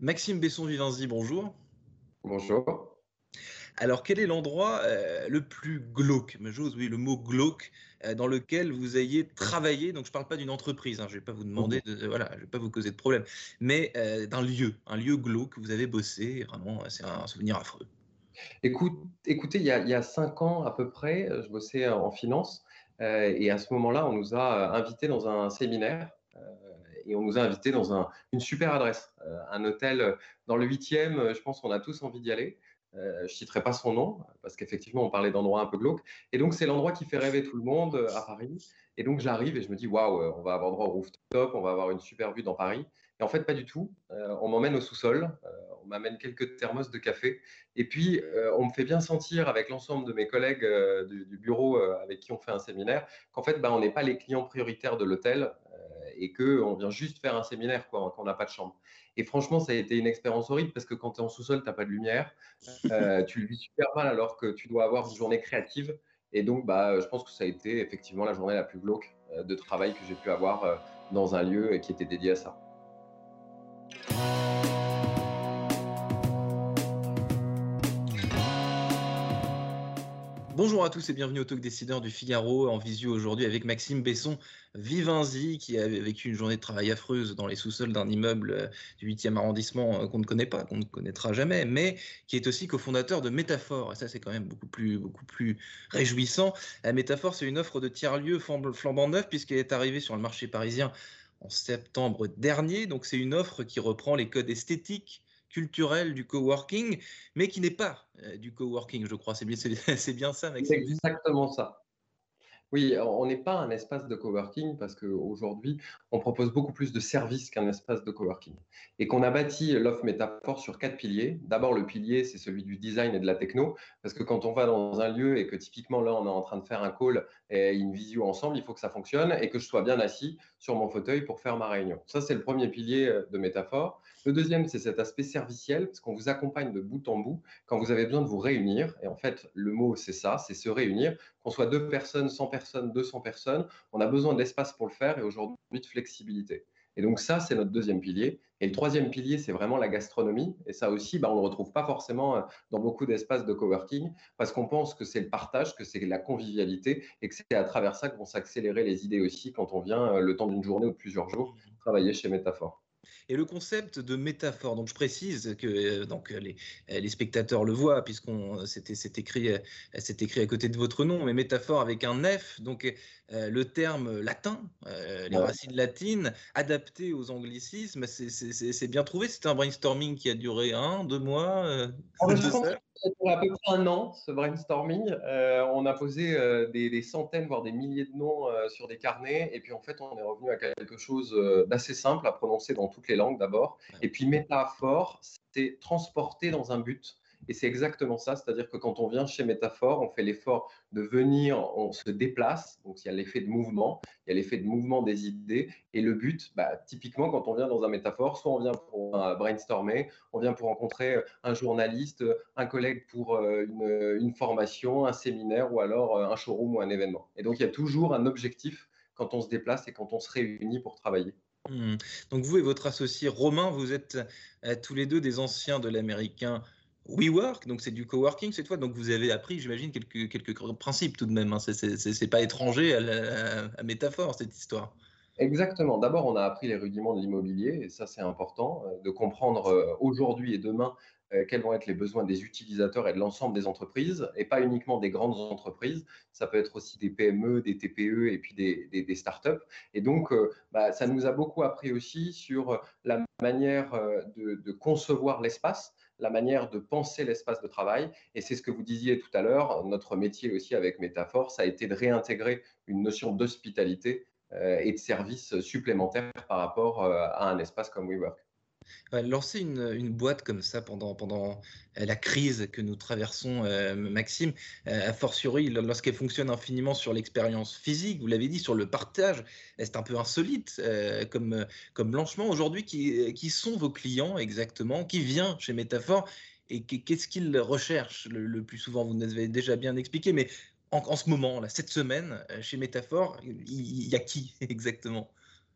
Maxime Besson-Vivenzi, bonjour. Bonjour. Alors, quel est l'endroit euh, le plus glauque, mais j'ose, oui, le mot glauque, euh, dans lequel vous ayez travaillé? Donc, je ne parle pas d'une entreprise, hein, je ne vais pas vous demander, de, voilà, je vais pas vous causer de problème, mais euh, d'un lieu, un lieu glauque que vous avez bossé, vraiment, c'est un souvenir affreux. Écoute, écoutez, il y, a, il y, a, cinq ans à peu près, je bossais en finance, et à ce moment-là, on nous a invités dans un séminaire et on nous a invités dans un, une super adresse, euh, un hôtel dans le 8e. Je pense qu'on a tous envie d'y aller. Euh, je citerai pas son nom, parce qu'effectivement, on parlait d'endroits un peu glauques. Et donc, c'est l'endroit qui fait rêver tout le monde euh, à Paris. Et donc, j'arrive et je me dis, waouh, on va avoir droit au rooftop, on va avoir une super vue dans Paris. Et en fait, pas du tout. Euh, on m'emmène au sous-sol, euh, on m'amène quelques thermos de café. Et puis, euh, on me fait bien sentir avec l'ensemble de mes collègues du, du, bureau avec qui on fait un séminaire qu'en fait, bah, on n'est pas les clients prioritaires de l'hôtel et qu'on vient juste faire un séminaire, quoi, qu'on n'a pas de chambre. Et franchement, ça a été une expérience horrible parce que quand tu es en sous-sol, tu n'as pas de lumière. Euh, tu le vis super mal alors que tu dois avoir une journée créative. Et donc, bah, je pense que ça a été effectivement la journée la plus glauque de travail que j'ai pu avoir dans un lieu qui était dédié à ça. Bonjour à tous et bienvenue au Talk Décideur du Figaro en visio aujourd'hui avec Maxime Besson Vivenzi qui a vécu une journée de travail affreuse dans les sous-sols d'un immeuble euh, du 8e arrondissement euh, qu'on ne connaît pas, qu'on ne connaîtra jamais, mais qui est aussi cofondateur de Métaphore. Et ça, c'est quand même beaucoup plus, beaucoup plus réjouissant. Métaphore, c'est une offre de tiers-lieu flambant neuf puisqu'elle est arrivée sur le marché parisien en septembre dernier. Donc, c'est une offre qui reprend les codes esthétiques culturel du coworking, mais qui n'est pas euh, du coworking, je crois. C'est bien, bien ça, Maxime. C'est exactement ça. Oui, on n'est pas un espace de coworking parce qu'aujourd'hui, on propose beaucoup plus de services qu'un espace de coworking. Et qu'on a bâti l'offre métaphore sur quatre piliers. D'abord, le pilier, c'est celui du design et de la techno. Parce que quand on va dans un lieu et que typiquement là, on est en train de faire un call et une visio ensemble, il faut que ça fonctionne et que je sois bien assis sur mon fauteuil pour faire ma réunion. Ça, c'est le premier pilier euh, de métaphore. Le deuxième, c'est cet aspect serviciel, parce qu'on vous accompagne de bout en bout quand vous avez besoin de vous réunir. Et en fait, le mot, c'est ça, c'est se réunir. Qu'on soit deux personnes, 100 personnes, 200 personnes, on a besoin d'espace pour le faire et aujourd'hui de flexibilité. Et donc ça, c'est notre deuxième pilier. Et le troisième pilier, c'est vraiment la gastronomie. Et ça aussi, bah, on ne le retrouve pas forcément euh, dans beaucoup d'espaces de coworking, parce qu'on pense que c'est le partage, que c'est la convivialité, et que c'est à travers ça que vont s'accélérer les idées aussi quand on vient, euh, le temps d'une journée ou de plusieurs jours, travailler chez Métaphore. Et le concept de métaphore, donc je précise que euh, donc, les, les, spectateurs le voient, puisqu'on c'était écrit, c'est écrit à côté de votre nom, mais métaphore avec un F, donc euh, le terme latin, euh, les ouais. racines latines, adapté aux anglicismes, c'est bien trouvé. C'était un brainstorming qui a duré un, deux mois. Euh, je pense que à peu près un an, ce brainstorming. Euh, on a posé euh, des, des, centaines, voire des milliers de noms euh, sur des carnets. Et puis, en fait, on est revenu à quelque chose d'assez simple à prononcer dans toutes les langues d'abord. Et puis, métaphore, c'est transporter dans un but. Et c'est exactement ça, c'est-à-dire que quand on vient chez Métaphore, on fait l'effort de venir, on se déplace, donc il y a l'effet de mouvement, il y a l'effet de mouvement des idées, et le but, bah, typiquement quand on vient dans un Métaphore, soit on vient pour euh, brainstormer, on vient pour rencontrer un journaliste, un collègue pour euh, une, une formation, un séminaire, ou alors euh, un showroom ou un événement. Et donc il y a toujours un objectif quand on se déplace et quand on se réunit pour travailler. Mmh. Donc vous et votre associé Romain, vous êtes euh, tous les deux des anciens de l'américain WeWork, donc c'est du coworking cette fois, donc vous avez appris, j'imagine, quelques, quelques principes tout de même. Hein. C'est pas étranger à, la, à métaphore cette histoire. Exactement. D'abord, on a appris les rudiments de l'immobilier, et ça c'est important, de comprendre aujourd'hui et demain quels vont être les besoins des utilisateurs et de l'ensemble des entreprises, et pas uniquement des grandes entreprises. Ça peut être aussi des PME, des TPE et puis des, startups. Et donc, bah, ça nous a beaucoup appris aussi sur la manière de, concevoir l'espace la manière de penser l'espace de travail. Et c'est ce que vous disiez tout à l'heure, notre métier aussi avec Métaphore, ça a été de réintégrer une notion d'hospitalité euh, et de service supplémentaire par rapport euh, à un espace comme WeWork. lancer une, boîte comme ça pendant, euh, la crise que nous traversons, euh, Maxime, euh, a fortiori lorsqu'elle fonctionne infiniment sur l'expérience physique, vous l'avez dit, sur le partage, c'est un peu insolite comme, comme blanchement. Aujourd'hui, qui, sont vos clients exactement Qui vient chez Métaphore et qu'est-ce qu'ils recherchent le, plus souvent? Vous nous avez déjà bien expliqué, mais en, ce moment, là, cette semaine, chez Métaphore, il y a qui exactement?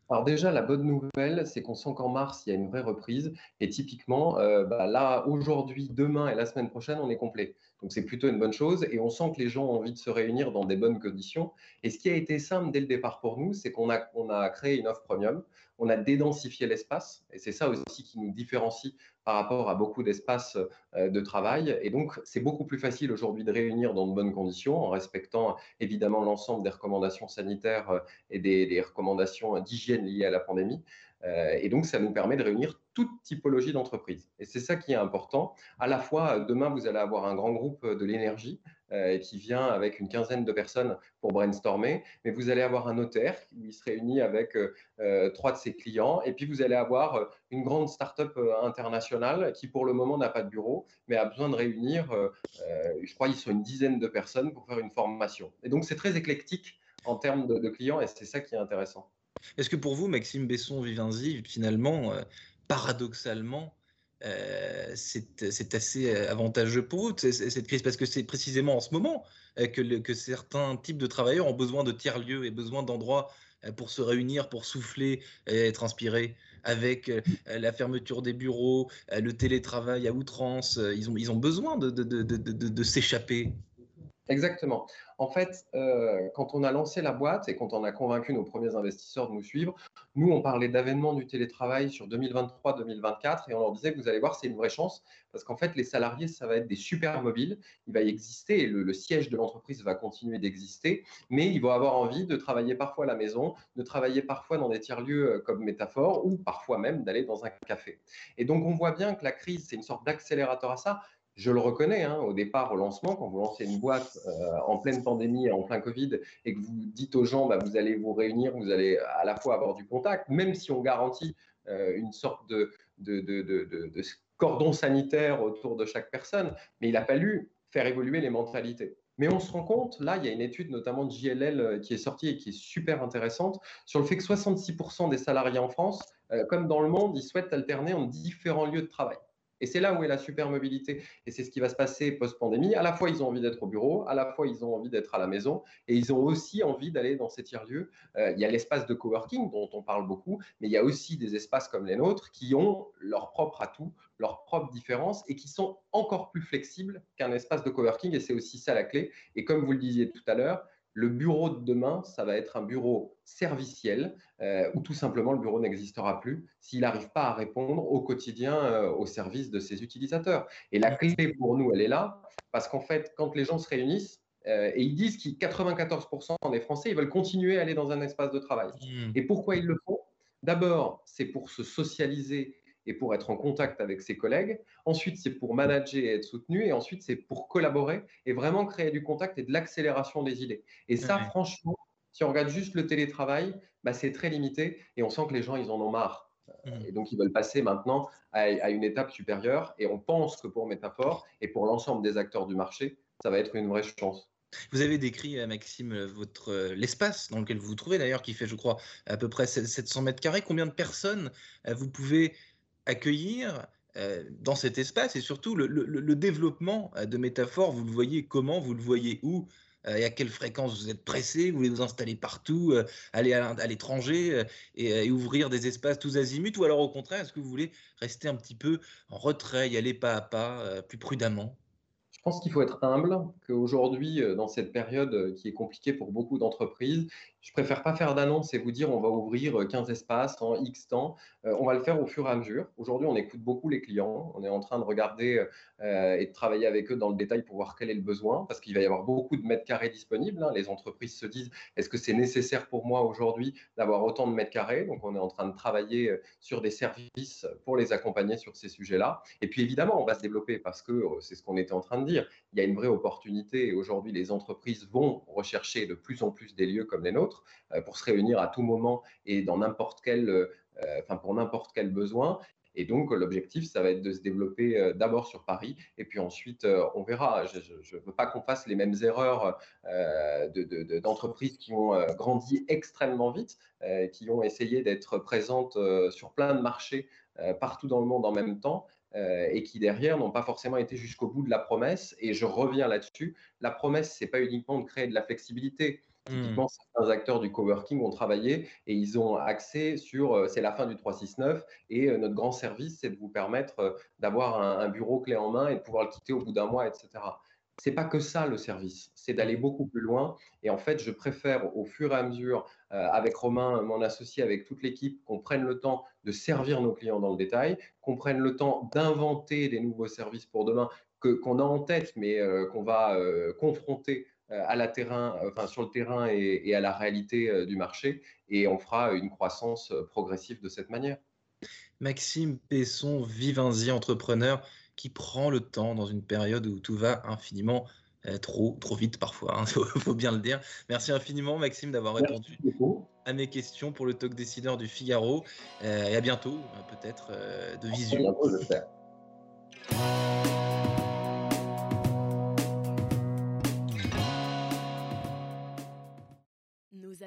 Alors déjà, la bonne nouvelle, c'est qu'on sent qu'en mars, il y a une vraie reprise. Et typiquement, euh, bah, là, aujourd'hui, demain et la semaine prochaine, on est complet. Donc c'est plutôt une bonne chose. Et on sent que les gens ont envie de se réunir dans des bonnes conditions. Et ce qui a été simple dès le départ pour nous, c'est qu'on a, créé une offre premium. On a dédensifié l'espace. Et c'est ça aussi qui nous différencie par rapport à beaucoup d'espaces euh, de travail. Et donc, c'est beaucoup plus facile aujourd'hui de réunir dans de bonnes conditions en respectant évidemment l'ensemble des recommandations sanitaires euh, et des, recommandations d'hygiène liées à la pandémie. Euh, et donc, ça nous permet de réunir toute typologie d'entreprise. Et c'est ça qui est important. À la fois, demain, vous allez avoir un grand groupe de l'énergie euh, qui vient avec une quinzaine de personnes pour brainstormer. Mais vous allez avoir un notaire qui se réunit avec euh, euh, trois de ses clients. Et puis vous allez avoir une grande start-up internationale qui pour le moment n'a pas de bureau, mais a besoin de réunir, je crois, ils sont une dizaine de personnes pour faire une formation. Et donc c'est très éclectique en termes de clients et c'est ça qui est intéressant. Est-ce que pour vous, Maxime Besson-Vivenzi, finalement, paradoxalement, euh, c'est assez euh, avantageux pour vous cette crise? Parce que c'est précisément en ce moment euh, que, certains types de travailleurs ont besoin de tiers-lieux et besoin d'endroits pour se réunir, pour souffler et transpirer. Avec la fermeture des bureaux, le télétravail à outrance, ils ont, besoin de s'échapper. Exactement. En fait, euh, quand on a lancé la boîte et quand on a convaincu nos premiers investisseurs de nous suivre, nous, on parlait d'avènement du télétravail sur 2023-2024 et on leur disait que vous allez voir, c'est une vraie chance parce qu'en fait, les salariés, ça va être des super mobiles. Il va y exister et le, siège de l'entreprise va continuer d'exister, mais ils vont avoir envie de travailler parfois à la maison, de travailler parfois dans des tiers-lieux euh, comme Métaphore ou parfois même d'aller dans un café. Et donc, on voit bien que la crise, c'est une sorte d'accélérateur à ça je le reconnais, hein, au départ, au lancement, quand vous lancez une boîte euh, en pleine pandémie, en plein Covid, et que vous dites aux gens, bah, vous allez vous réunir, vous allez à la fois avoir du contact, même si on garantit euh, une sorte de, cordon sanitaire autour de chaque personne, mais il a fallu faire évoluer les mentalités. Mais on se rend compte, là, il y a une étude notamment de JLL euh, qui est sortie et qui est super intéressante sur le fait que 66% des salariés en France, comme dans le monde, ils souhaitent alterner en différents lieux de travail. Et c'est là où est la super mobilité. Et c'est ce qui va se passer post-pandémie. À la fois, ils ont envie d'être au bureau, à la fois, ils ont envie d'être à la maison, et ils ont aussi envie d'aller dans ces tiers-lieux. Euh, il y a l'espace de coworking dont on parle beaucoup, mais il y a aussi des espaces comme les nôtres qui ont leur propre atout, leur propre différence, et qui sont encore plus flexibles qu'un espace de coworking. Et c'est aussi ça la clé. Et comme vous le disiez tout à l'heure, le bureau de demain, ça va être un bureau serviciel euh, où tout simplement le bureau n'existera plus s'il n'arrive pas à répondre au quotidien euh, au service de ses utilisateurs. Et la clé pour nous, elle est là, parce qu'en fait, quand les gens se réunissent, euh, et ils disent que 94% des Français, ils veulent continuer à aller dans un espace de travail. Mmh. Et pourquoi ils le font? D'abord, c'est pour se socialiser et pour être en contact avec ses collègues. Ensuite, c'est pour manager et être soutenu. Et ensuite, c'est pour collaborer et vraiment créer du contact et de l'accélération des idées. Et ça, franchement, si on regarde juste le télétravail, bah, c'est très limité et on sent que les gens, ils en ont marre. Mmh. Et donc, ils veulent passer maintenant à, une étape supérieure. Et on pense que pour Métaphore et pour l'ensemble des acteurs du marché, ça va être une vraie chance. Vous avez décrit, euh, Maxime, euh, votre euh, l'espace dans lequel vous vous trouvez d'ailleurs, qui fait, je crois, à peu près 700 mètres carrés. Combien de personnes vous pouvez accueillir euh, dans cet espace et surtout le, développement euh, de métaphores, vous le voyez comment, vous le voyez où euh, et à quelle fréquence vous êtes pressé, vous voulez vous installer partout, aller à, l'étranger et, ouvrir des espaces tous azimuts, ou alors au contraire, est-ce que vous voulez rester un petit peu en retrait, y aller pas à pas, plus prudemment? Je pense qu'il faut être humble, qu'aujourd'hui, dans cette période qui est compliquée pour beaucoup d'entreprises, je préfère pas faire d'annonce et vous dire on va ouvrir 15 espaces en X temps. Euh, on va le faire au fur et à mesure. Aujourd'hui, on écoute beaucoup les clients. On est en train de regarder euh, et de travailler avec eux dans le détail pour voir quel est le besoin, parce qu'il va y avoir beaucoup de mètres carrés disponibles. Hein. Les entreprises se disent est-ce que c'est nécessaire pour moi aujourd'hui d'avoir autant de mètres carrés? Donc, on est en train de travailler euh, sur des services pour les accompagner sur ces sujets-là. Et puis, évidemment, on va se développer parce que c'est ce qu'on était en train de dire. Il y a une vraie opportunité et aujourd'hui, les entreprises vont rechercher de plus en plus des lieux comme les nôtres euh, pour se réunir à tout moment et dans n'importe quel, euh, enfin pour n'importe quel besoin. Et donc, l'objectif, ça va être de se développer d'abord sur Paris, et puis ensuite, on verra. Je ne veux pas qu'on fasse les mêmes erreurs d'entreprises qui ont grandi extrêmement vite, qui ont essayé d'être présentes sur plein de marchés partout dans le monde en même temps. et qui derrière n'ont pas forcément été jusqu'au bout de la promesse. Et je reviens là-dessus. La promesse, c'est pas uniquement de créer de la flexibilité. Typiquement, mmh. certains acteurs du coworking ont travaillé et ils ont accès sur, euh, c'est la fin du 369 et euh, notre grand service, c'est de vous permettre euh, d'avoir un, bureau clé en main et de pouvoir le quitter au bout d'un mois, etc. C'est pas que ça le service, c'est d'aller beaucoup plus loin. Et en fait, je préfère au fur et à mesure, avec Romain, mon associé, avec toute l'équipe, qu'on prenne le temps de servir nos clients dans le détail, qu'on prenne le temps d'inventer des nouveaux services pour demain que qu'on a en tête, mais qu'on va confronter à la terrain, enfin, sur le terrain et, à la réalité euh, du marché. Et on fera une croissance euh, progressive de cette manière. Maxime Pesson, Vivenzi, entrepreneur, qui prend le temps dans une période où tout va infiniment trop, trop vite parfois, il hein, faut, bien le dire. Merci infiniment Maxime d'avoir répondu à mes questions pour le talk décideur du Figaro. et à bientôt, peut-être, de visu.